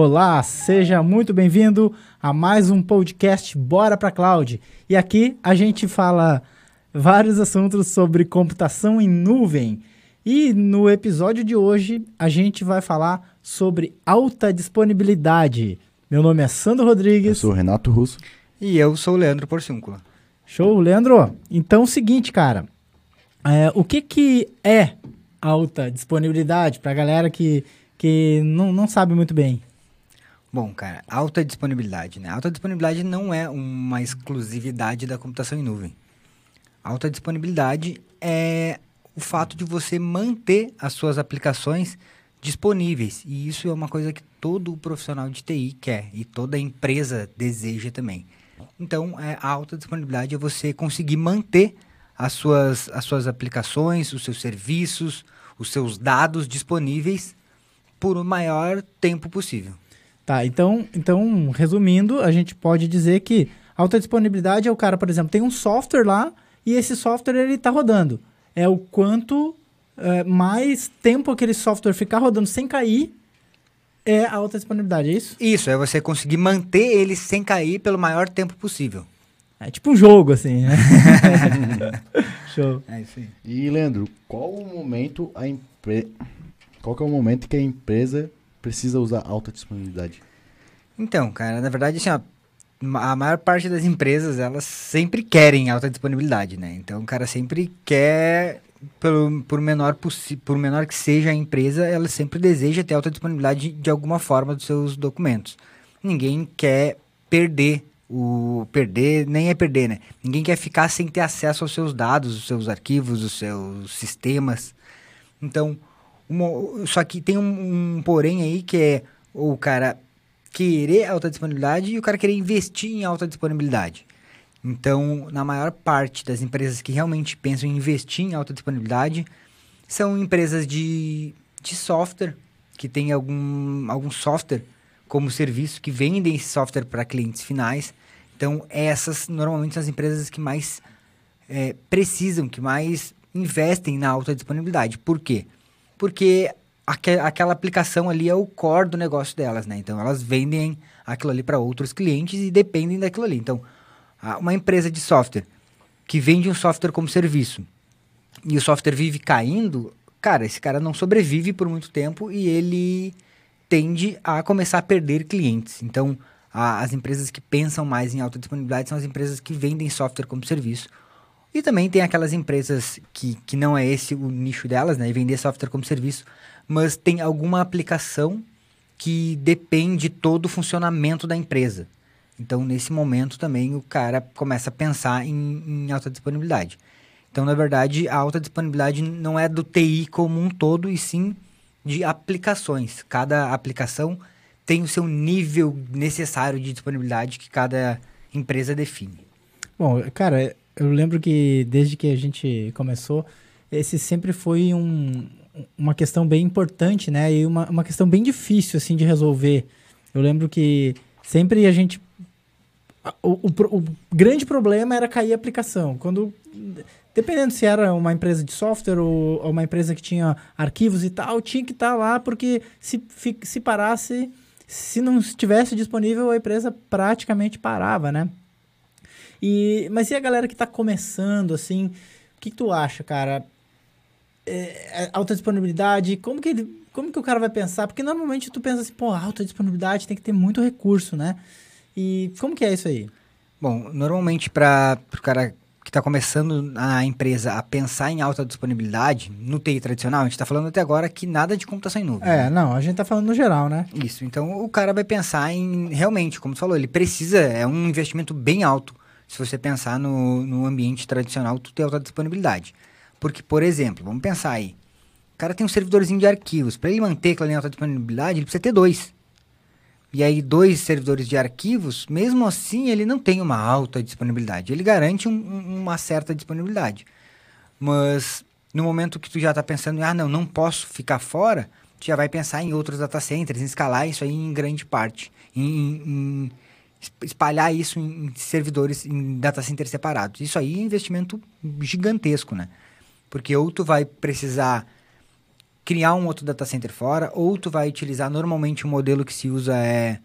Olá, seja muito bem-vindo a mais um podcast Bora para Cloud. E aqui a gente fala vários assuntos sobre computação em nuvem. E no episódio de hoje a gente vai falar sobre alta disponibilidade. Meu nome é Sandro Rodrigues. Eu sou o Renato Russo. E eu sou o Leandro Porciúncula. Show, Leandro. Então, é o seguinte, cara. É, o que, que é alta disponibilidade para a galera que, que não, não sabe muito bem? Bom, cara, alta disponibilidade, né? Alta disponibilidade não é uma exclusividade da computação em nuvem. Alta disponibilidade é o fato de você manter as suas aplicações disponíveis. E isso é uma coisa que todo profissional de TI quer e toda empresa deseja também. Então, é, a alta disponibilidade é você conseguir manter as suas, as suas aplicações, os seus serviços, os seus dados disponíveis por o maior tempo possível. Tá, então, então, resumindo, a gente pode dizer que alta disponibilidade é o cara, por exemplo, tem um software lá e esse software ele está rodando. É o quanto é, mais tempo aquele software ficar rodando sem cair é a alta disponibilidade, é isso? Isso, é você conseguir manter ele sem cair pelo maior tempo possível. É tipo um jogo, assim, né? Show. É isso aí. E, Leandro, qual o momento a empresa... Qual que é o momento que a empresa precisa usar alta disponibilidade? Então, cara, na verdade, assim, ó, a maior parte das empresas, elas sempre querem alta disponibilidade, né? Então, o cara sempre quer, pelo, por, menor por menor que seja a empresa, ela sempre deseja ter alta disponibilidade de, de alguma forma dos seus documentos. Ninguém quer perder o perder nem é perder, né? Ninguém quer ficar sem ter acesso aos seus dados, os seus arquivos, os seus sistemas. Então, uma, só que tem um, um, porém aí que é o cara querer alta disponibilidade e o cara querer investir em alta disponibilidade. Então, na maior parte das empresas que realmente pensam em investir em alta disponibilidade, são empresas de, de software, que tem algum, algum software como serviço, que vendem esse software para clientes finais. Então, essas normalmente são as empresas que mais é, precisam, que mais investem na alta disponibilidade. Por quê? Porque aque, aquela aplicação ali é o core do negócio delas, né? Então elas vendem aquilo ali para outros clientes e dependem daquilo ali. Então, uma empresa de software que vende um software como serviço e o software vive caindo, cara, esse cara não sobrevive por muito tempo e ele tende a começar a perder clientes. Então, a, as empresas que pensam mais em alta disponibilidade são as empresas que vendem software como serviço e também tem aquelas empresas que, que não é esse o nicho delas, né? E vender software como serviço, mas tem alguma aplicação que depende todo o funcionamento da empresa. Então, nesse momento também o cara começa a pensar em, em alta disponibilidade. Então, na verdade, a alta disponibilidade não é do TI como um todo, e sim de aplicações. Cada aplicação tem o seu nível necessário de disponibilidade que cada empresa define. Bom, cara, eu lembro que desde que a gente começou, esse sempre foi um, uma questão bem importante, né? E uma, uma questão bem difícil, assim, de resolver. Eu lembro que sempre a gente... O, o, o grande problema era cair a aplicação. Quando... Dependendo se era uma empresa de software ou, ou uma empresa que tinha arquivos e tal, tinha que estar tá lá, porque se, se parasse, se não estivesse disponível, a empresa praticamente parava, né? E, mas e a galera que está começando, assim, o que, que, tu acha, cara? É, é, alta disponibilidade, como que, ele, como que o cara vai pensar? Porque normalmente tu pensa assim, pô, alta disponibilidade tem que ter muito recurso, né? E como que é isso aí? Bom, normalmente para o cara que está começando a empresa a pensar em alta disponibilidade, no TI tradicional, a gente está falando até agora que nada de computação em nuvem. É, né? não, a gente está falando no geral, né? Isso, então o cara vai pensar em, realmente, como tu falou, ele precisa, é um investimento bem alto se você pensar no, no ambiente tradicional, tu tem alta disponibilidade. Porque, por exemplo, vamos pensar aí. O cara tem um servidorzinho de arquivos. Para ele manter aquela alta disponibilidade, ele precisa ter dois. E aí, dois servidores de arquivos, mesmo assim, ele não tem uma alta disponibilidade. Ele garante um, uma certa disponibilidade. Mas no momento que tu já está pensando, ah, não, não posso ficar fora, tu já vai pensar em outros data centers, em escalar isso aí em grande parte. Em, em, espalhar isso em servidores, em data centers separados. Isso aí é investimento gigantesco, né? Porque ou tu vai precisar criar um outro data center fora, ou tu vai utilizar normalmente o modelo que se usa é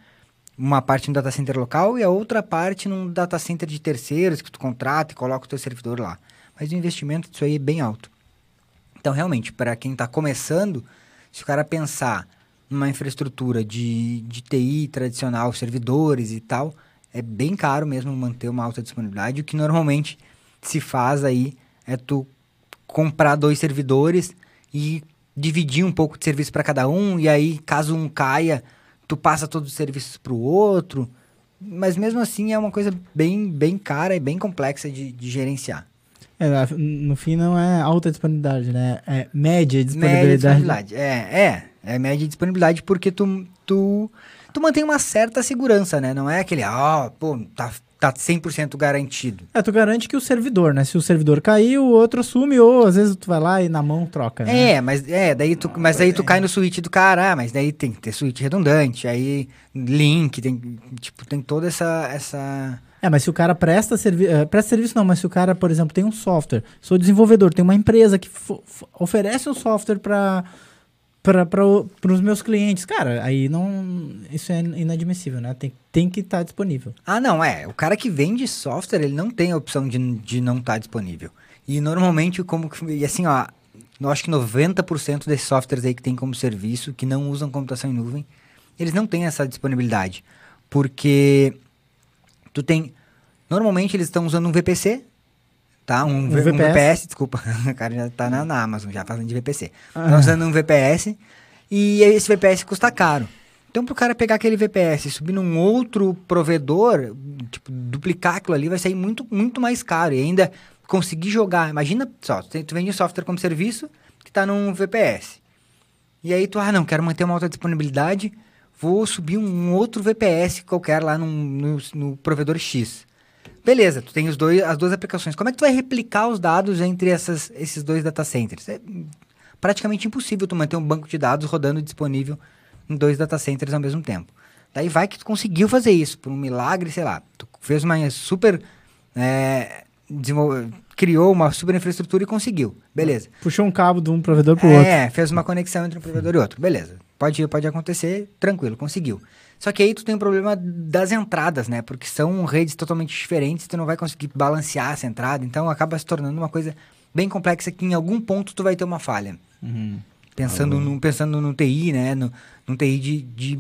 uma parte no data center local e a outra parte num data center de terceiros que tu contrata e coloca o teu servidor lá. Mas o investimento disso aí é bem alto. Então, realmente, para quem está começando, se o cara pensar numa infraestrutura de, de TI tradicional, servidores e tal, é bem caro mesmo manter uma alta disponibilidade. O que normalmente se faz aí é tu comprar dois servidores e dividir um pouco de serviço para cada um, e aí, caso um caia, tu passa todos os serviços para o outro. Mas mesmo assim é uma coisa bem, bem cara e bem complexa de, de gerenciar. É, no fim não é alta disponibilidade, né? É média disponibilidade. Média disponibilidade. É, é. É média disponibilidade porque tu, tu, tu mantém uma certa segurança, né? Não é aquele, ó, oh, pô, tá, tá 100% garantido. É, tu garante que o servidor, né? Se o servidor cair, o outro assume, ou às vezes tu vai lá e na mão troca, né? É, mas, é, daí tu, mas aí tu cai no switch do cara, ah, mas daí tem que ter switch redundante, aí link, tem, tipo, tem toda essa... essa... É, mas se o cara presta, servi uh, presta serviço, não, mas se o cara, por exemplo, tem um software, sou desenvolvedor, tem uma empresa que oferece um software para para os meus clientes. Cara, aí não. Isso é inadmissível, né? Tem, tem que estar tá disponível. Ah, não, é. O cara que vende software, ele não tem a opção de, de não estar tá disponível. E normalmente, como. E assim, ó. Eu acho que 90% desses softwares aí que tem como serviço, que não usam computação em nuvem, eles não têm essa disponibilidade. Porque tu tem. Normalmente eles estão usando um VPC, tá? Um, um, VPS. um VPS. desculpa. O cara já tá na, na Amazon, já falando de VPC. Ah. Estão usando um VPS e esse VPS custa caro. Então, para o cara pegar aquele VPS e subir num outro provedor, tipo, duplicar aquilo ali, vai sair muito, muito mais caro. E ainda conseguir jogar. Imagina só, tu vende software como serviço que está num VPS. E aí tu, ah, não, quero manter uma alta disponibilidade, vou subir um outro VPS qualquer lá num, no, no provedor X. Beleza, tu tem os dois, as duas aplicações. Como é que tu vai replicar os dados entre essas, esses dois data centers? É praticamente impossível tu manter um banco de dados rodando disponível em dois data centers ao mesmo tempo. Daí vai que tu conseguiu fazer isso, por um milagre, sei lá. Tu fez uma super. É, criou uma super infraestrutura e conseguiu. Beleza. Puxou um cabo de um provedor para o é, outro. É, fez uma conexão entre um provedor e outro. Beleza. Pode, pode acontecer, tranquilo, conseguiu. Só que aí tu tem o problema das entradas, né? Porque são redes totalmente diferentes, tu não vai conseguir balancear essa entrada, então acaba se tornando uma coisa bem complexa que em algum ponto tu vai ter uma falha. Uhum. Pensando, no, pensando no TI, né? No, no TI de, de,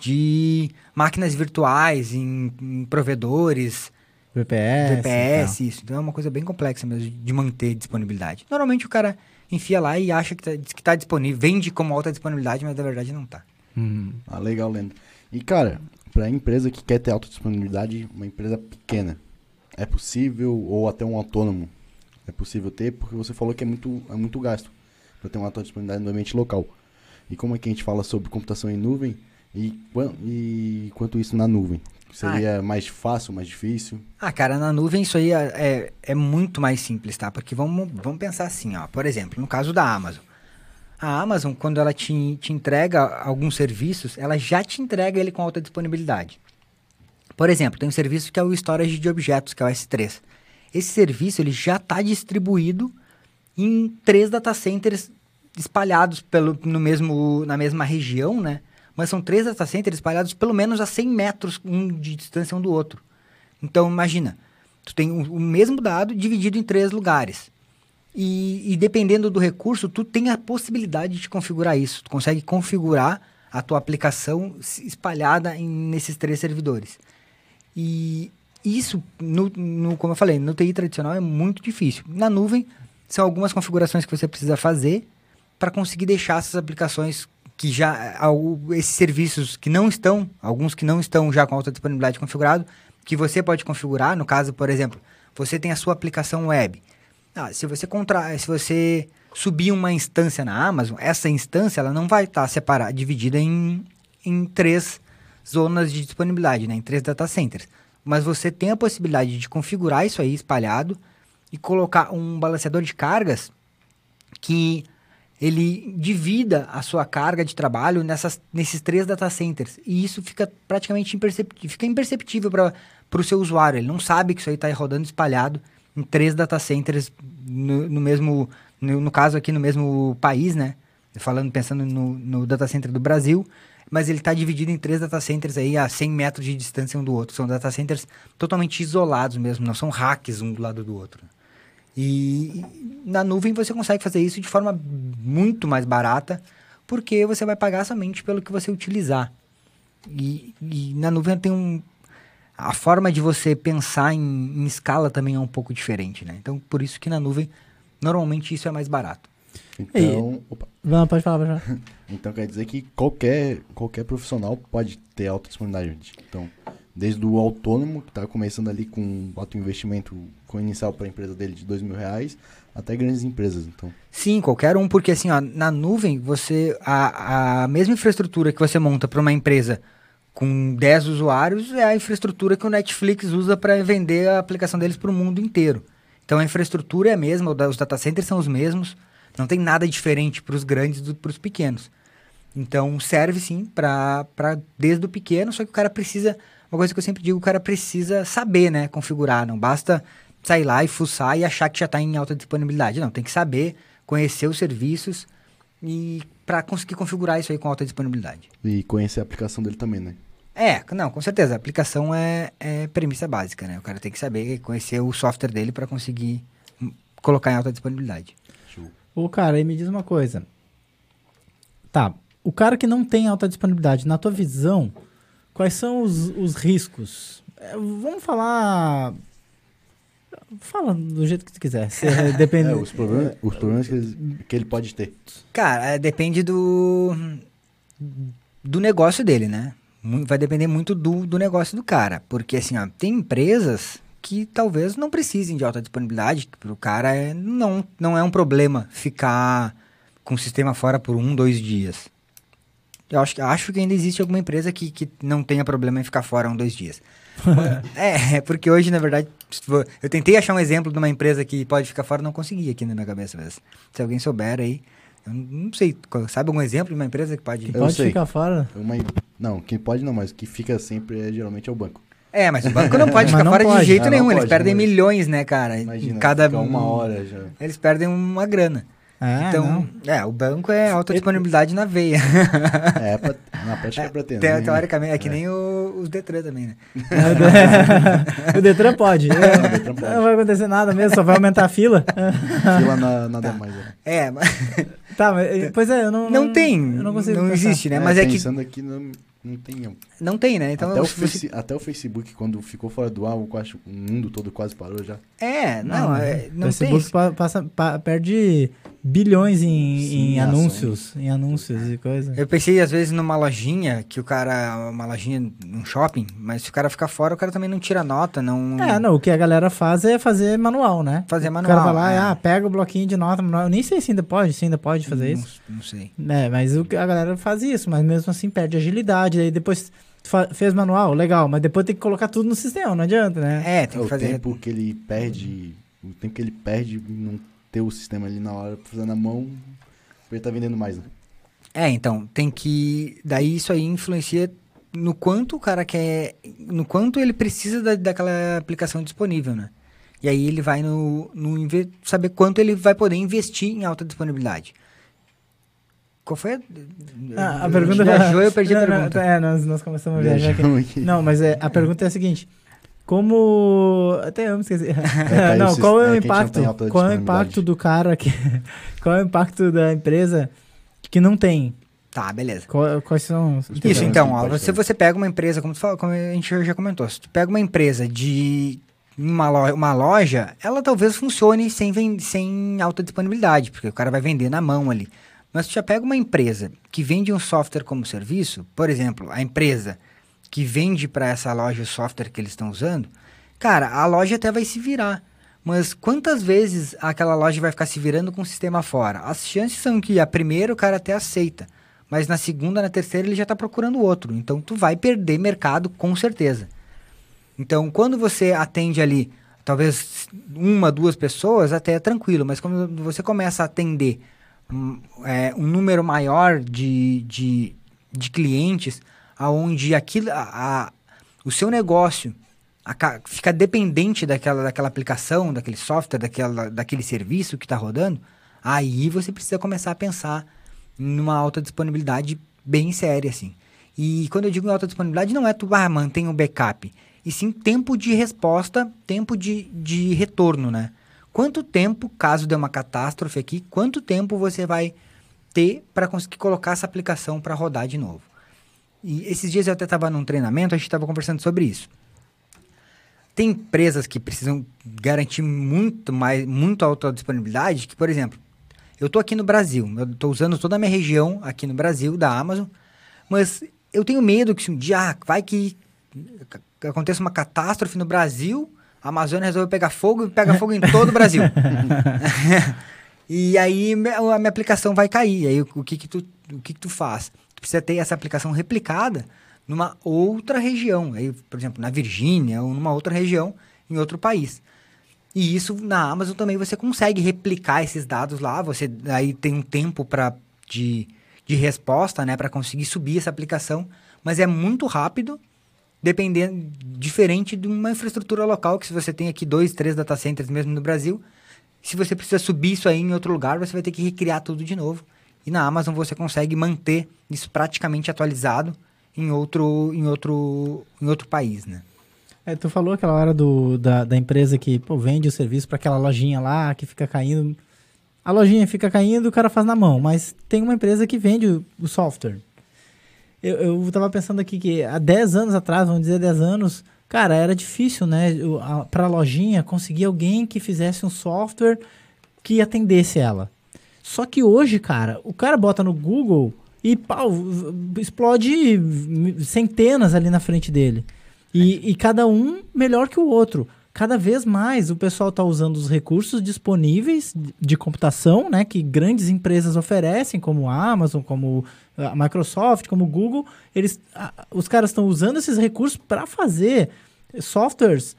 de máquinas virtuais, em, em provedores, VPS. VPS, isso. Então é uma coisa bem complexa mesmo de manter disponibilidade. Normalmente o cara enfia lá e acha que está que tá disponível, vende como alta disponibilidade, mas na verdade não está. Hum. Ah, legal, Lendo. E, cara, para empresa que quer ter alta disponibilidade, uma empresa pequena, é possível, ou até um autônomo, é possível ter, porque você falou que é muito, é muito gasto para ter uma alta disponibilidade no ambiente local. E como é que a gente fala sobre computação em nuvem, e, e quanto isso na nuvem? Seria ah, mais fácil, mais difícil? Ah, cara, na nuvem isso aí é, é, é, muito mais simples, tá? Porque vamos, vamos pensar assim, ó. Por exemplo, no caso da Amazon. A Amazon, quando ela te, te entrega alguns serviços, ela já te entrega ele com alta disponibilidade. Por exemplo, tem um serviço que é o Storage de Objetos, que é o S3. Esse serviço ele já está distribuído em três data centers espalhados pelo, no mesmo, na mesma região, né? Mas são três data centers espalhados pelo menos a 100 metros um de distância um do outro. Então, imagina, tu tem o, o mesmo dado dividido em três lugares. E, e, dependendo do recurso, tu tem a possibilidade de configurar isso. Tu consegue configurar a tua aplicação espalhada em, nesses três servidores. E isso, no, no, como eu falei, no TI tradicional é muito difícil. Na nuvem, são algumas configurações que você precisa fazer para conseguir deixar essas aplicações que já esses serviços que não estão, alguns que não estão já com alta disponibilidade configurado, que você pode configurar, no caso, por exemplo, você tem a sua aplicação web. Ah, se você contra... se você subir uma instância na Amazon, essa instância ela não vai estar tá separada, dividida em, em três zonas de disponibilidade, né? em três data centers. Mas você tem a possibilidade de configurar isso aí espalhado e colocar um balanceador de cargas que ele divida a sua carga de trabalho nessas, nesses três data centers. E isso fica praticamente imperceptível, fica imperceptível para o seu usuário. Ele não sabe que isso aí está rodando espalhado em três data centers no, no mesmo, no, no, caso aqui no mesmo país, né? falando, pensando no, no data center do Brasil, mas ele está dividido em três data centers aí a 100 metros de distância um do outro. São data centers totalmente isolados mesmo, não são racks um do lado do outro. E na nuvem você consegue fazer isso de forma muito mais barata, porque você vai pagar somente pelo que você utilizar. E, e na nuvem tem um. A forma de você pensar em, em escala também é um pouco diferente, né? Então, por isso que na nuvem, normalmente isso é mais barato. Então, opa. Não, pode falar, pode falar. Então quer dizer que qualquer, qualquer profissional pode ter alta disponibilidade. Então, desde o autônomo, que está começando ali com alto investimento com inicial para a empresa dele de dois mil reais, até grandes empresas. Então, Sim, qualquer um, porque assim, ó, na nuvem, você a, a mesma infraestrutura que você monta para uma empresa com 10 usuários é a infraestrutura que o Netflix usa para vender a aplicação deles para o mundo inteiro. Então a infraestrutura é a mesma, os data centers são os mesmos, não tem nada diferente para os grandes do para os pequenos. Então serve sim para desde o pequeno, só que o cara precisa, uma coisa que eu sempre digo, o cara precisa saber, né, configurar, não basta sair lá e fuçar e achar que já está em alta disponibilidade. Não, tem que saber, conhecer os serviços e para conseguir configurar isso aí com alta disponibilidade. e conhecer a aplicação dele também, né? É, não, com certeza. A aplicação é, é premissa básica, né? O cara tem que saber conhecer o software dele para conseguir hum, colocar em alta disponibilidade. Show. Ô, cara, aí me diz uma coisa. Tá, o cara que não tem alta disponibilidade, na tua visão, quais são os, os riscos? É, vamos falar. Fala do jeito que tu quiser. Se, depende. É, os problemas, os problemas que, ele, que ele pode ter. Cara, é, depende do do negócio dele, né? Vai depender muito do, do negócio do cara. Porque, assim, ó, tem empresas que talvez não precisem de alta disponibilidade, que pro cara é, não, não é um problema ficar com o sistema fora por um, dois dias. Eu acho, que- acho que ainda existe alguma empresa que, que não tenha problema em ficar fora um, dois dias. é, porque hoje, na verdade, eu tentei achar um exemplo de uma empresa que pode ficar fora, não consegui aqui na minha cabeça. Mas se alguém souber aí, eu não sei, sabe algum exemplo de uma empresa que pode... Eu Pode sei. ficar fora. Uma, não, quem pode não, mas o que fica sempre é, geralmente é o banco. É, mas o banco não pode Mas ficar não fora pode. de jeito É, não nenhum, eles pode, perdem não pode. milhões, né, cara? Imagina, em cada fica uma hora já. Eles perdem uma grana. É, então, não. é, o banco é alta disponibilidade na veia. É, pra, na prática é pra ter, Te- né? Teoricamente, é que nem o- os Detran também, né? o Detran pode. o Detran pode. Não vai acontecer nada mesmo, só vai aumentar a fila. Fila na, nada mais. né? É, mas Tá, mas, pois é, eu não. não tem, Eu não consigo. pensar. existe, né? É, Mas é que pensando aqui, não, não tem. não tem, né? Então, até, o face- até o Facebook, quando ficou fora do ar, o, quase- o mundo todo quase parou já. É, não, é, não o tem. Facebook passa, pa- perde bilhões em, Sim, em ações. anúncios, em anúncios e coisa. Eu pensei, às vezes, numa lojinha, que o cara. Uma lojinha num shopping, mas se o cara ficar fora, o cara também não tira nota, não. É, não, o que a galera faz é fazer manual, né? Fazer O manual. cara vai lá, é. ah, pega o bloquinho de nota manual. Eu nem sei se ainda pode, se ainda pode fazer não, isso. Não sei. É, mas o, que- a galera faz isso, mas mesmo assim perde agilidade. Aí depois fez manual, legal, mas depois tem que colocar tudo no sistema, não adianta, né? É, tem É, que o fazer. tempo que ele perde. O tempo que ele perde não ter o sistema ali na hora, fazer na mão, ele tá vendendo mais, né? É, então, tem que. Daí isso aí influencia no quanto o cara quer. No quanto ele precisa da, daquela aplicação disponível, né? E aí ele vai no, no saber quanto ele vai poder investir em alta disponibilidade. Qual foi a. Ah, a pergunta viajou eu perdi a Não, não, pergunta. é, nós, nós começamos a viajar aqui. Aqui. Não, mas é, a pergunta é a seguinte: como. Até eu me esqueci. caiu não, o qual é o é não impacto? Qual é o impacto do cara que. Qual é o impacto da empresa que não tem? Tá, beleza. Qual- quais são os. Isso, então, ó, se ter. você pega uma empresa, como, tu fala, como a gente já comentou, se tu pega uma empresa de uma loja, uma loja ela talvez funcione sem, sem alta disponibilidade, porque o cara vai vender na mão ali. Mas tu já pega uma empresa que vende um software como serviço, por exemplo, a empresa que vende para essa loja o software que eles estão usando, cara, a loja até vai se virar. Mas quantas vezes aquela loja vai ficar se virando com o sistema fora? As chances são que a primeira o cara até aceita, mas na segunda, na terceira ele já está procurando outro. Então tu vai perder mercado com certeza. Então quando você atende ali, talvez uma, duas pessoas, até é tranquilo, mas quando você começa a atender um, é, um número maior de, de, de clientes, aonde aquilo, a, a- o seu negócio aca- fica dependente daquela, daquela aplicação, daquele software, daquela, daquele serviço que está rodando, aí você precisa começar a pensar numa alta disponibilidade bem séria, assim. E quando eu digo alta disponibilidade, não é tu, ah, mantém um backup. E sim tempo de resposta, tempo de, de retorno, né? Quanto tempo, caso dê uma catástrofe aqui, quanto tempo você vai ter para conseguir colocar essa aplicação para rodar de novo? E esses dias eu até estava num treinamento, a gente estava conversando sobre isso. Tem empresas que precisam garantir muito mais, muito alta disponibilidade, que, por exemplo, eu estou aqui no Brasil, eu estou usando toda a minha região aqui no Brasil, da Amazon, mas eu tenho medo que se um dia ah, vai que aconteça uma catástrofe no Brasil, a Amazônia resolve pegar fogo e pega fogo em todo o Brasil. e aí a minha aplicação vai cair. Aí o que que tu, o que que tu faz? Precisa ter essa aplicação replicada numa outra região, aí, por exemplo, na Virgínia ou numa outra região em outro país. E isso na Amazon também você consegue replicar esses dados lá, você aí tem um tempo para de, de resposta, né, para conseguir subir essa aplicação, mas é muito rápido, dependendo diferente de uma infraestrutura local que se você tem aqui dois, três data centers mesmo no Brasil, se você precisa subir isso aí em outro lugar, você vai ter que recriar tudo de novo. E na Amazon você consegue manter isso praticamente atualizado em outro, em outro, em outro país, né? É, tu falou aquela hora do, da, da empresa que pô, vende o serviço para aquela lojinha lá que fica caindo. A lojinha fica caindo, o cara faz na mão, mas tem uma empresa que vende o, o software. Eu, eu tava pensando aqui que há 10 anos atrás, vamos dizer 10 anos, cara, era difícil, né, para a lojinha conseguir alguém que fizesse um software que atendesse ela. Só que hoje, cara, o cara bota no Google e pau, explode centenas ali na frente dele. E, e cada um melhor que o outro. Cada vez mais o pessoal está usando os recursos disponíveis de computação, né, que grandes empresas oferecem, como a Amazon, como a Microsoft, como o Google. Eles, os caras estão usando esses recursos para fazer softwares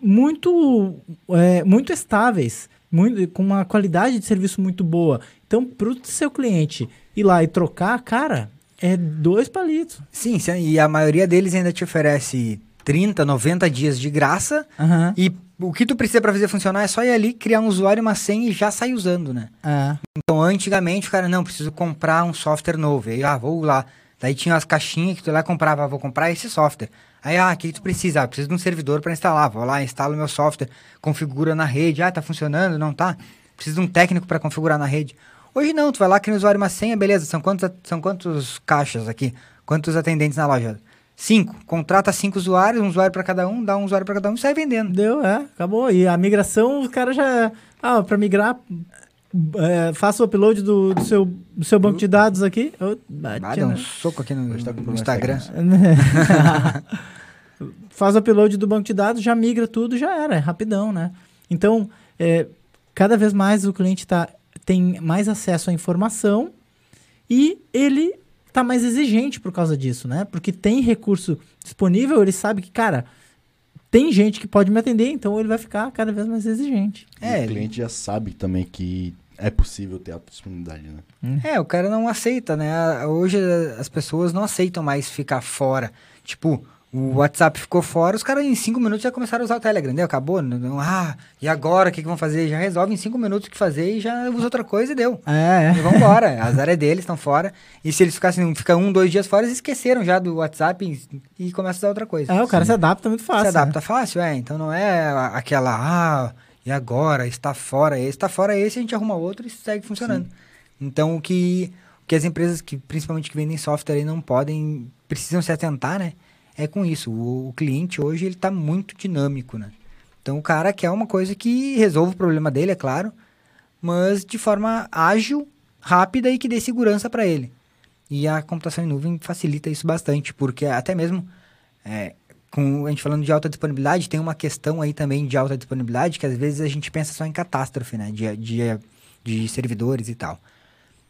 muito, é, muito estáveis, muito, com uma qualidade de serviço muito boa. Então, para o seu cliente ir lá e trocar, cara, é dois palitos. Sim, e a maioria deles ainda te oferece 30, 90 dias de graça. Uhum. E o que tu precisa para fazer funcionar é só ir ali, criar um usuário, uma senha e já sair usando, né? É. Então, antigamente, o cara, não, preciso comprar um software novo. Aí, ah, vou lá. Daí tinha as caixinhas que tu lá comprava, ah, vou comprar esse software. Aí, ah, que tu precisa? Ah, preciso de um servidor para instalar. Vou lá, instalo meu software, configura na rede. Ah, tá funcionando? Não tá? Preciso de um técnico para configurar na rede. Hoje não, tu vai lá, cria um usuário uma senha, beleza, são quantos, são quantos caixas aqui? Quantos atendentes na loja? Cinco. Contrata cinco usuários, um usuário para cada um, dá um usuário para cada um e sai vendendo. Deu, é, acabou. E a migração, os caras já. Ah, para migrar, é, faça o upload do, do, seu, do seu banco de dados aqui. Oh, bate, ah, um soco aqui no, tá no Instagram. Faz o upload do banco de dados, já migra tudo, já era, é rapidão, né? Então, é, cada vez mais o cliente tá, tem mais acesso à informação e ele tá mais exigente por causa disso, né? Porque tem recurso disponível, ele sabe que, cara, tem gente que pode me atender, então ele vai ficar cada vez mais exigente. É, o cliente já sabe também que é possível ter alta disponibilidade, né? É, o cara não aceita, né? Hoje as pessoas não aceitam mais ficar fora. Tipo, o WhatsApp ficou fora, os caras em cinco minutos já começaram a usar o Telegram, né? Acabou. Não, ah, e agora o que, que vão fazer? Já resolve em cinco minutos o que fazer e já usa outra coisa e deu. É, é. E vão embora. As áreas deles estão fora. E se eles ficassem, ficam um, dois dias fora, eles esqueceram já do WhatsApp e, e começam a usar outra coisa. É, o cara Sim. se adapta muito fácil. Se adapta né? fácil, é. Então não é aquela, ah, e agora? Está fora esse, está fora esse, a gente arruma outro e segue funcionando. Sim. Então o que, o que as empresas, que principalmente que vendem software aí, não podem, precisam se atentar, né? é com isso. O, o cliente hoje ele está muito dinâmico, né? Então o cara quer uma coisa que resolva o problema dele, é claro, mas de forma ágil, rápida e que dê segurança para ele. E a computação em nuvem facilita isso bastante, porque até mesmo é, com a gente falando de alta disponibilidade, tem uma questão aí também de alta disponibilidade que às vezes a gente pensa só em catástrofe, né? De, de, de servidores e tal.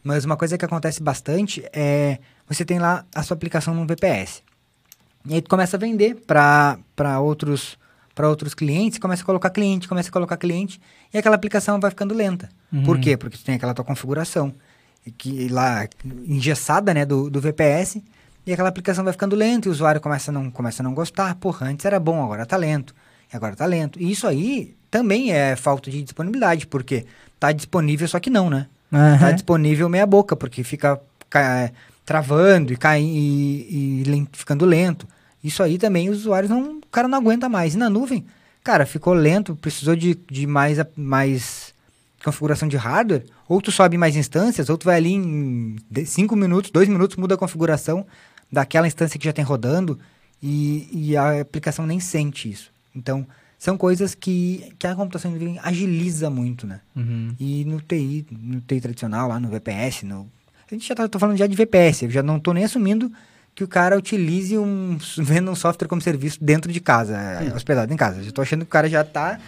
Mas uma coisa que acontece bastante é você tem lá a sua aplicação no VPS. E aí tu começa a vender para outros para outros clientes, começa a colocar cliente, começa a colocar cliente, e aquela aplicação vai ficando lenta. Uhum. Por quê? Porque tu tem aquela tua configuração que lá engessada, né, do, do VPS, e aquela aplicação vai ficando lenta, e o usuário começa a não, começa a não gostar. Porra, antes era bom, agora tá lento. E agora tá lento. E isso aí também é falta de disponibilidade, porque tá disponível, só que não, né? Uhum. Tá disponível meia boca, porque fica ca- travando e, cai, e, e len- ficando lento. Isso aí também os usuários não. O cara não aguenta mais. E na nuvem, cara, ficou lento, precisou de, de mais, mais configuração de hardware, ou tu sobe mais instâncias, ou tu vai ali em 5 minutos, 2 minutos, muda a configuração daquela instância que já tem rodando e, e a aplicação nem sente isso. Então, são coisas que, que a computação agiliza muito, né? Uhum. E no TI, no TI tradicional, lá no VPS, no... a gente já tá tô falando já de VPS, eu já não tô nem assumindo que o cara utilize um, venda um software como serviço dentro de casa, é, hospedado em casa. Eu já tô achando que o cara já tá,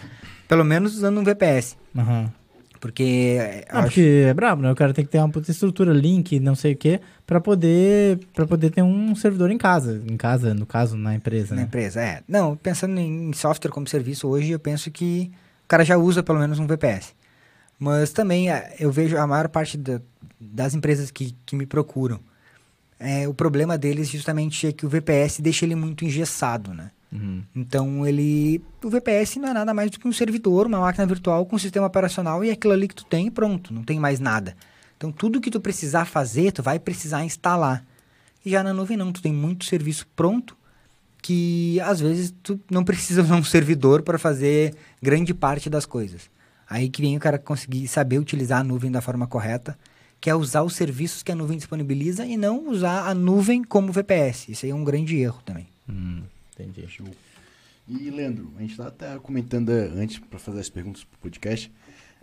pelo menos, usando um VPS. Aham. Porque... é, eu Não, acho- porque é brabo, né? O cara tem que ter uma puta estrutura, link, não sei o quê, pra poder, pra poder ter um servidor em casa. Em casa, no caso, na empresa, Na né? empresa, é. Não, pensando em software como serviço hoje, eu penso que o cara já usa pelo menos um VPS. Mas também é, eu vejo a maior parte da- das empresas que, que me procuram. é, o problema deles justamente é que o VPS deixa ele muito engessado, né? Uhum. Então ele. O VPS não é nada mais do que um servidor, uma máquina virtual com um sistema operacional e aquilo ali que tu tem, pronto, não tem mais nada. Então tudo que tu precisar fazer, tu vai precisar instalar. E já na nuvem não, tu tem muito serviço pronto que às vezes tu não precisa usar um servidor para fazer grande parte das coisas. Aí que vem o cara conseguir saber utilizar a nuvem da forma correta, que é usar os serviços que a nuvem disponibiliza e não usar a nuvem como VPS. Isso aí é um grande erro também. Hum, entendi. Show. E, Leandro, a gente tá até comentando eh, antes para fazer as perguntas pro podcast.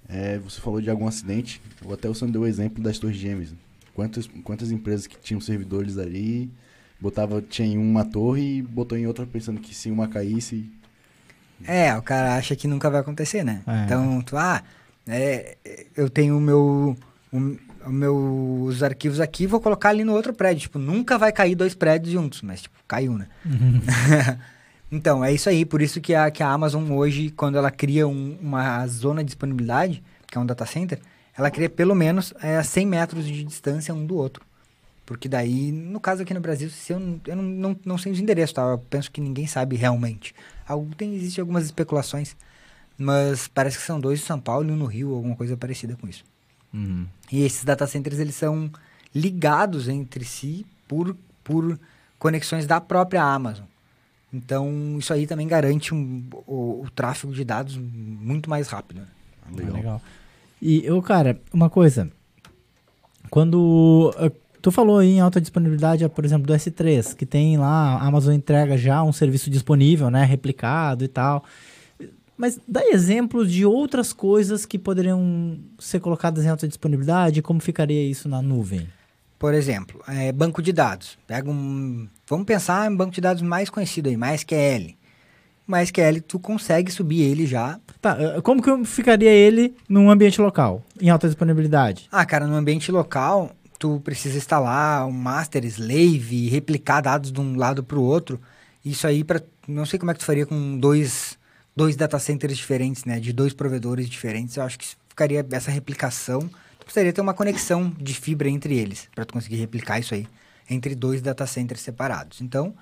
eh, você falou de algum acidente, ou até você deu o exemplo das torres gêmeas. Quantas, quantas empresas que tinham servidores ali, botava, tinha em uma torre e botou em outra pensando que se uma caísse. É, o cara acha que nunca vai acontecer, né? É. Então, tu, ah, é, eu tenho o meu, o, o meu- os arquivos aqui, vou colocar ali no outro prédio. Tipo, nunca vai cair dois prédios juntos, mas, tipo, caiu, né? então, é isso aí. Por isso que a, que a Amazon hoje, quando ela cria um- uma zona de disponibilidade, que é um data center, ela cria pelo menos é, a 100 metros de distância um do outro. Porque daí, no caso aqui no Brasil, se eu, não- eu não, não, não sei os endereços, tá? Eu penso que ninguém sabe realmente. Algo, tem, existe algumas especulações, mas parece que são dois em São Paulo e um no Rio, alguma coisa parecida com isso. Uhum. E esses data centers, eles são ligados entre si por, por conexões da própria Amazon. Então, isso aí também garante um- o, o tráfego de dados muito mais rápido. né? Ah, legal. Legal. E, eu, cara, uma coisa. Quando. eh, Tu falou aí em alta disponibilidade, por exemplo, do S3, que tem lá, a Amazon entrega já um serviço disponível, né? Replicado e tal. Mas dá exemplos de outras coisas que poderiam ser colocadas em alta disponibilidade, como ficaria isso na nuvem? Por exemplo, é, banco de dados. Pega um, vamos pensar em banco de dados mais conhecido aí, MySQL. MySQL, tu consegue subir ele já. Tá, eh, como que eu ficaria ele num ambiente local, em alta disponibilidade? Ah, cara, no ambiente local, tu precisa instalar um master, slave, replicar dados de um lado para o outro. Isso aí, pra, não sei como é que tu faria com dois, dois data centers diferentes, né? De dois provedores diferentes. Eu acho que ficaria essa replicação. Tu precisaria ter uma conexão de fibra entre eles, para tu conseguir replicar isso aí entre dois data centers separados. Então,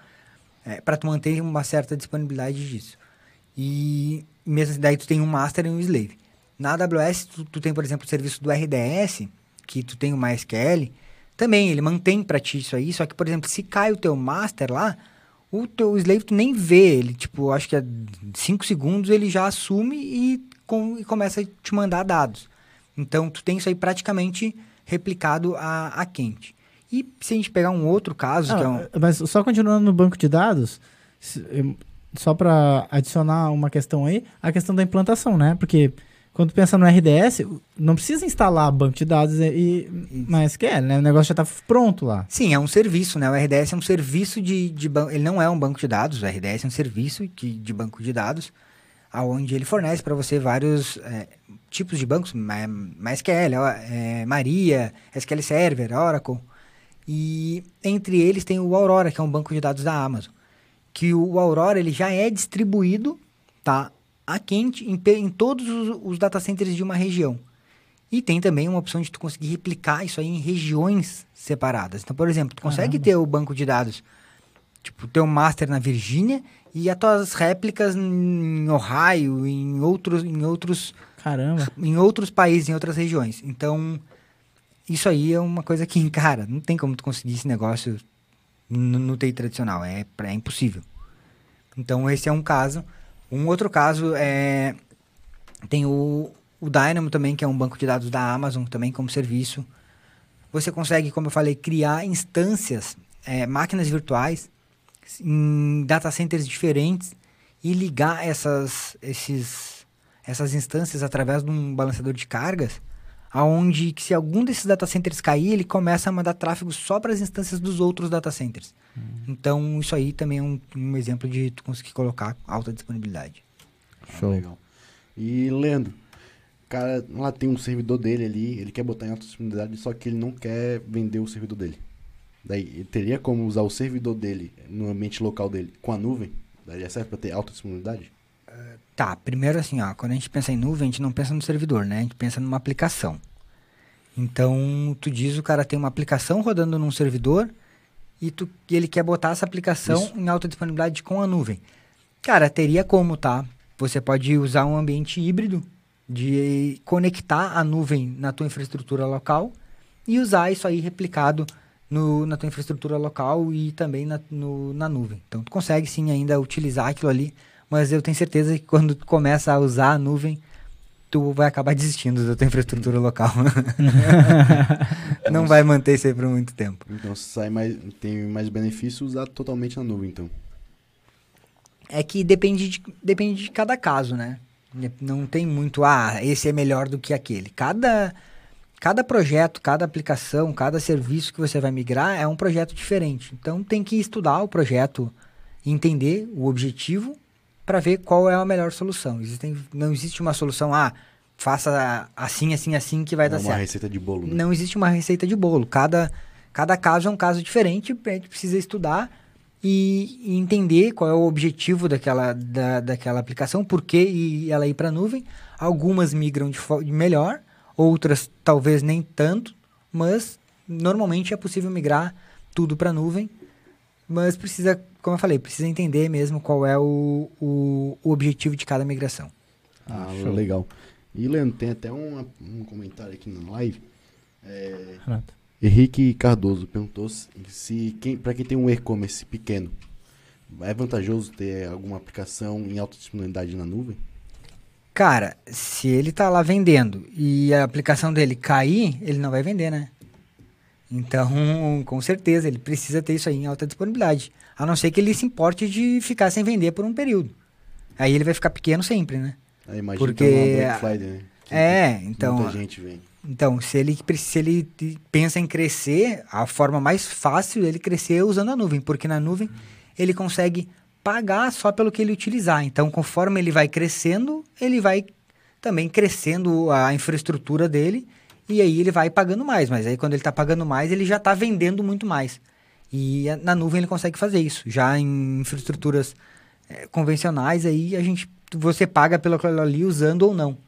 é, para tu manter uma certa disponibilidade disso. E mesmo assim, daí tu tem um master e um slave. Na AWS, tu, tu tem, por exemplo, o serviço do RDS, que tu tem o MySQL, também ele mantém para ti isso aí, só que, por exemplo, se cai o teu master lá, o teu slave tu nem vê, ele, tipo, acho que é 5 segundos ele já assume e, com, e começa a te mandar dados. Então, tu tem isso aí praticamente replicado a, a quente. E se a gente pegar um outro caso, que é um... Ah, Mas só continuando no banco de dados, só para adicionar uma questão aí, a questão da implantação, né? Porque quando pensa no RDS, não precisa instalar banco de dados e, e MySQL, né? O negócio já está pronto lá. Sim, é um serviço, né? O RDS é um serviço de, de banco. Ele não é um banco de dados, o RDS é um serviço de, de banco de dados, aonde ele fornece para você vários é, tipos de bancos, MySQL, é, Maria, SQL Server, Oracle. E entre eles tem o Aurora, que é um banco de dados da Amazon. Que o Aurora ele já é distribuído, tá? A quente em, em todos os, os data centers de uma região. E tem também uma opção de tu conseguir replicar isso aí em regiões separadas. Então, por exemplo, tu consegue Caramba. ter o banco de dados, tipo, ter um master na Virgínia e as tuas réplicas em Ohio, em outros, em outros, Caramba. em outros países, em outras regiões. Então, isso aí é uma coisa que, cara, não tem como tu conseguir esse negócio no, no TI tradicional. É, é impossível. Então, esse é um caso. Um outro caso é. Tem o, o Dynamo também, que é um banco de dados da Amazon, também como serviço. Você consegue, como eu falei, criar instâncias, é, máquinas virtuais, em data centers diferentes e ligar essas, esses, essas instâncias através de um balanceador de cargas, aonde que se algum desses data centers cair, ele começa a mandar tráfego só para as instâncias dos outros data centers. Uhum. Então, isso aí também é um, um, exemplo de tu conseguir colocar alta disponibilidade. Show. Ah, legal. E, Leandro, cara lá tem um servidor dele ali, ele quer botar em alta disponibilidade, só que ele não quer vender o servidor dele. Daí, teria como usar o servidor dele no ambiente local dele com a nuvem? Daria certo para ter alta disponibilidade? Uh, tá, primeiro assim, ó, quando a gente pensa em nuvem, a gente não pensa no servidor, né? A gente pensa numa aplicação. Então, tu diz o cara tem uma aplicação rodando num servidor e, tu, e ele quer botar essa aplicação Isso. em alta disponibilidade com a nuvem. Cara, teria como, tá? Você pode usar um ambiente híbrido de conectar a nuvem na tua infraestrutura local e usar isso aí replicado no, na tua infraestrutura local e também na, no, na nuvem. Então, tu consegue sim ainda utilizar aquilo ali, mas eu tenho certeza que quando tu começa a usar a nuvem, tu vai acabar desistindo da tua infraestrutura local. Não vai manter isso aí por muito tempo. Então, sai mais, tem mais benefício usar totalmente na nuvem, então. É que depende de, depende de cada caso, né? Não tem muito, ah, esse é melhor do que aquele. Cada cada projeto, cada aplicação, cada serviço que você vai migrar é um projeto diferente. Então tem que estudar o projeto, entender o objetivo para ver qual é a melhor solução. Existem, não existe uma solução, ah, faça assim, assim, assim que vai não dar é certo. uma receita de bolo. Né? Não existe uma receita de bolo. Cada, cada caso é um caso diferente, a gente precisa estudar e, e entender qual é o objetivo daquela, da, daquela aplicação, por que ela ir para a nuvem. Algumas migram de, de melhor, outras talvez nem tanto, mas normalmente é possível migrar tudo para a nuvem, mas precisa, como eu falei, precisa entender mesmo qual é o, o, o objetivo de cada migração. Ah, Show. legal. E Leandro, tem até um, um comentário aqui na live. É, Henrique Cardoso perguntou se quem, para quem tem um e-commerce pequeno, é vantajoso ter alguma aplicação em alta disponibilidade na nuvem? Cara, se ele tá lá vendendo e a aplicação dele cair, ele não vai vender, né? Então, com certeza, ele precisa ter isso aí em alta disponibilidade. A não ser que ele se importe de ficar sem vender por um período. Aí ele vai ficar pequeno sempre, né? Imagina Porque... que é Black Friday, né? Que é, então... Muita gente vem. Então, se ele, se ele pensa em crescer, a forma mais fácil dele crescer é usando a nuvem. Porque na nuvem ele consegue pagar só pelo que ele utilizar. Então, conforme ele vai crescendo, ele vai também crescendo a infraestrutura dele e aí ele vai pagando mais. Mas aí quando ele está pagando mais, ele já está vendendo muito mais. E na nuvem ele consegue fazer isso. Já em infraestruturas é, convencionais, aí a gente você paga pelo ali usando ou não.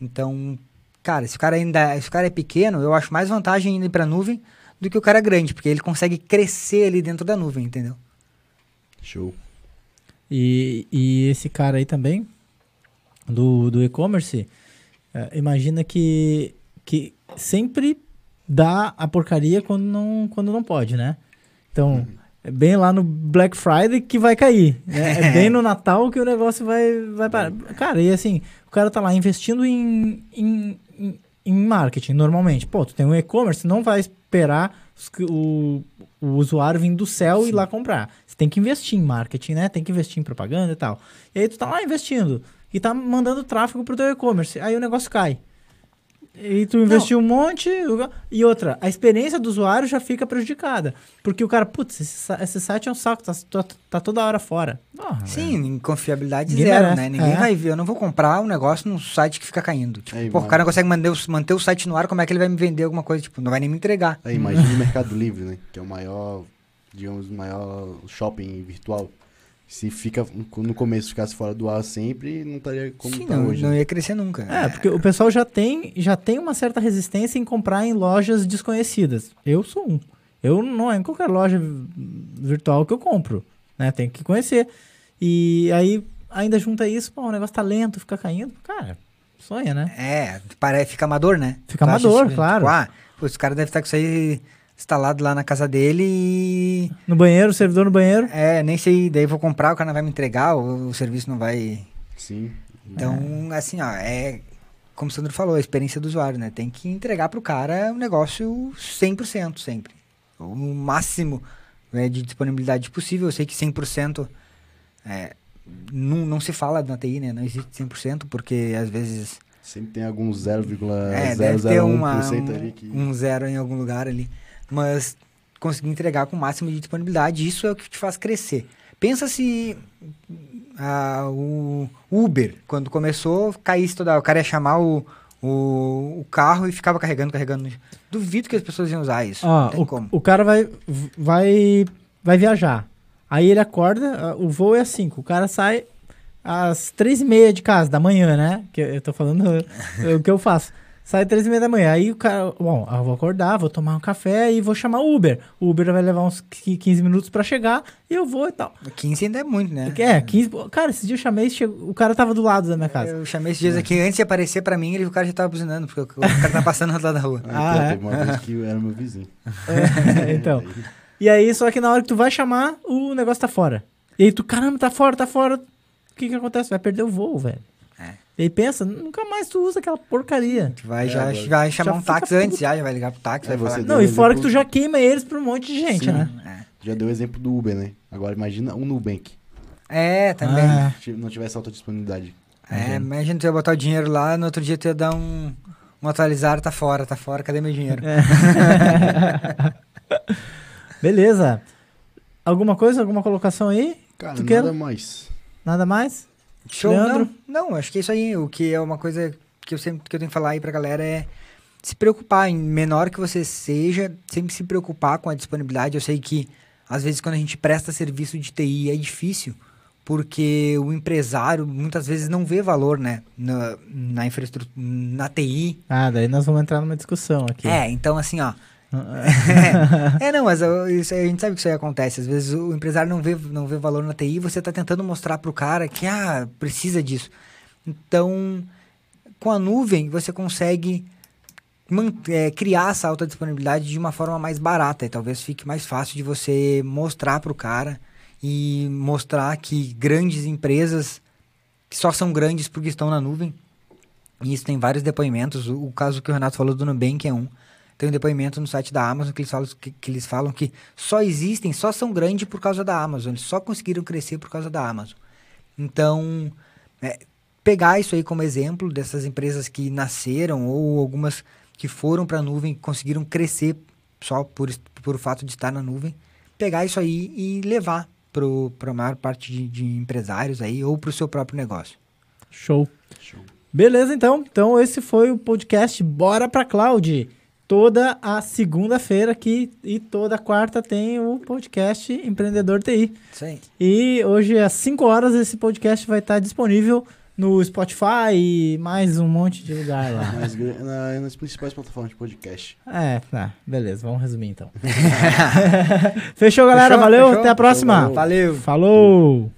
Então, cara, se o cara ainda se o cara é pequeno, eu acho mais vantagem ir para a nuvem do que o cara grande, porque ele consegue crescer ali dentro da nuvem, entendeu? Show. E, e esse cara aí também, do, do e-commerce, é, imagina que, que sempre dá a porcaria quando não, quando não pode, né? Então, é bem lá no Black Friday que vai cair. Né? É bem no Natal que o negócio vai, vai parar. Cara, e assim, o cara tá lá investindo em, em, em, em marketing, normalmente. Pô, tu tem um e-commerce, não vai esperar o, o usuário vir do céu Sim. e ir lá comprar. Você tem que investir em marketing, né? Tem que investir em propaganda e tal. E aí tu tá lá investindo e tá mandando tráfego pro teu e-commerce. Aí o negócio cai. E tu investiu não. um monte. E outra, a experiência do usuário já fica prejudicada. Porque o cara, putz, esse, esse site é um saco, tá, tá, tá toda hora fora. Oh, Sim, confiabilidade Ninguém zero, merece. né? Ninguém é. vai ver. Eu não vou comprar um negócio num site que fica caindo. Tipo, Aí, pô, o cara não consegue manter o, manter o site no ar, como é que ele vai me vender alguma coisa? Tipo, não vai nem me entregar. Aí, imagina o Mercado Livre, né? Que é o maior, digamos, o maior shopping virtual. Se fica no começo ficasse fora do ar sempre, não estaria como Sim, tá não, hoje. Não ia crescer nunca. É, porque o pessoal já tem, já tem uma certa resistência em comprar em lojas desconhecidas. Eu sou um. Eu não é em qualquer loja virtual que eu compro, né? Tem que conhecer. E aí ainda junta isso, pô, o negócio tá lento, fica caindo. Cara, sonha, né? É, parece, fica amador, né? Fica tu amador, claro. Tipo, ah, os caras devem estar com isso aí instalado lá na casa dele e. No banheiro, o servidor no banheiro. É, nem sei, daí eu vou comprar, o cara não vai me entregar, o, o serviço não vai. Sim. Então, assim, ó, é. Como o Sandro falou, a experiência do usuário, né? Tem que entregar pro cara um negócio 100% sempre. O máximo né, de disponibilidade possível. Eu sei que 100% é, não, não se fala na TI, né? Não existe 100%, porque às vezes Sempre tem algum é, deve ter 0,001% uma, ali que. um, um zero em algum lugar ali. Mas conseguir entregar com o máximo de disponibilidade, isso é o que te faz crescer. Pensa se ah, o Uber, quando começou, caísse toda. O cara ia chamar o, o, o carro e ficava carregando, carregando. Duvido que as pessoas iam usar isso. Tem o, como. o cara vai, vai, vai viajar. Aí ele acorda, ah, o voo é às 5. O cara sai às três e meia de casa, da manhã, né? Que eu tô falando o que eu faço. Sai três e meia da manhã. Aí o cara, bom, eu vou acordar, vou tomar um café e vou chamar o Uber. O Uber vai levar uns qui- 15 minutos pra chegar e eu vou e tal. 15 ainda é muito, né? É, 15. Cara, esse dia eu chamei, chegou- o cara tava do lado da minha casa. Eu chamei esses dias aqui, antes de aparecer pra mim, ele, o cara já tava buzinando, porque o, cara tá passando do lado da rua. Ah, Ah, é? Teve uma vez que era meu vizinho. É, então. E aí, só que na hora que tu vai chamar, o negócio tá fora. E aí tu, caramba, tá fora, tá fora. O que que acontece? Vai perder o voo, velho. É. E aí pensa, nunca mais tu usa aquela porcaria. Tu vai, É, já, agora- vai chamar já um táxi puto. antes, já, já vai ligar pro táxi, É, vai você falar. Não, e fora que tu já queima eles pra um monte de gente, Sim. né? Já deu o exemplo do Uber, né? Agora imagina um Nubank. É, é também. Ah, Se não tivesse alta disponibilidade. É, imagina tu ia botar o dinheiro lá, no outro dia tu ia dar um, um atualizar, tá fora, tá fora, cadê meu dinheiro? Beleza. Alguma coisa, alguma colocação aí? Cara, Tu nada quer? mais. Nada mais? Show, Leandro? não, não, acho que é isso aí, o que é uma coisa que eu sempre que eu tenho que falar aí pra galera é se preocupar, em menor que você seja, sempre se preocupar com a disponibilidade, eu sei que às vezes quando a gente presta serviço de TI é difícil, porque o empresário muitas vezes não vê valor, né, na, na infraestrutura, na TI, Ah, daí nós vamos entrar numa discussão aqui. É, então assim, ó. É, não, mas ó, isso, a gente sabe que isso aí acontece. Às vezes o empresário não vê, não vê valor na TI e você tá tentando mostrar pro cara que, ah, precisa disso. Então, com a nuvem, você consegue é, criar essa alta disponibilidade de uma forma mais barata. E talvez fique mais fácil de você mostrar pro cara e mostrar que grandes empresas que só são grandes porque estão na nuvem. E isso tem vários depoimentos. O, o caso que o Renato falou do Nubank é um. Tem um depoimento no site da Amazon que eles falam que, que eles falam que só existem, só são grandes por causa da Amazon. Eles só conseguiram crescer por causa da Amazon. Então, é, pegar isso aí como exemplo dessas empresas que nasceram ou algumas que foram para a nuvem, conseguiram crescer só por, por o fato de estar na nuvem, pegar isso aí e levar para a maior parte de, de empresários aí ou para o seu próprio negócio. Show. Show. Beleza, então. Então, esse foi o podcast Bora pra Cloud. Toda a segunda-feira aqui e toda quarta tem o podcast Empreendedor TI. Aí. E hoje, às 5 horas, esse podcast vai estar disponível no Spotify e mais um monte de lugar lá. Nas, na- nas principais plataformas de podcast. É, tá. Beleza, vamos resumir então. Fechou, galera. Fechou? Valeu, Fechou? até a próxima. Valeu. Falou.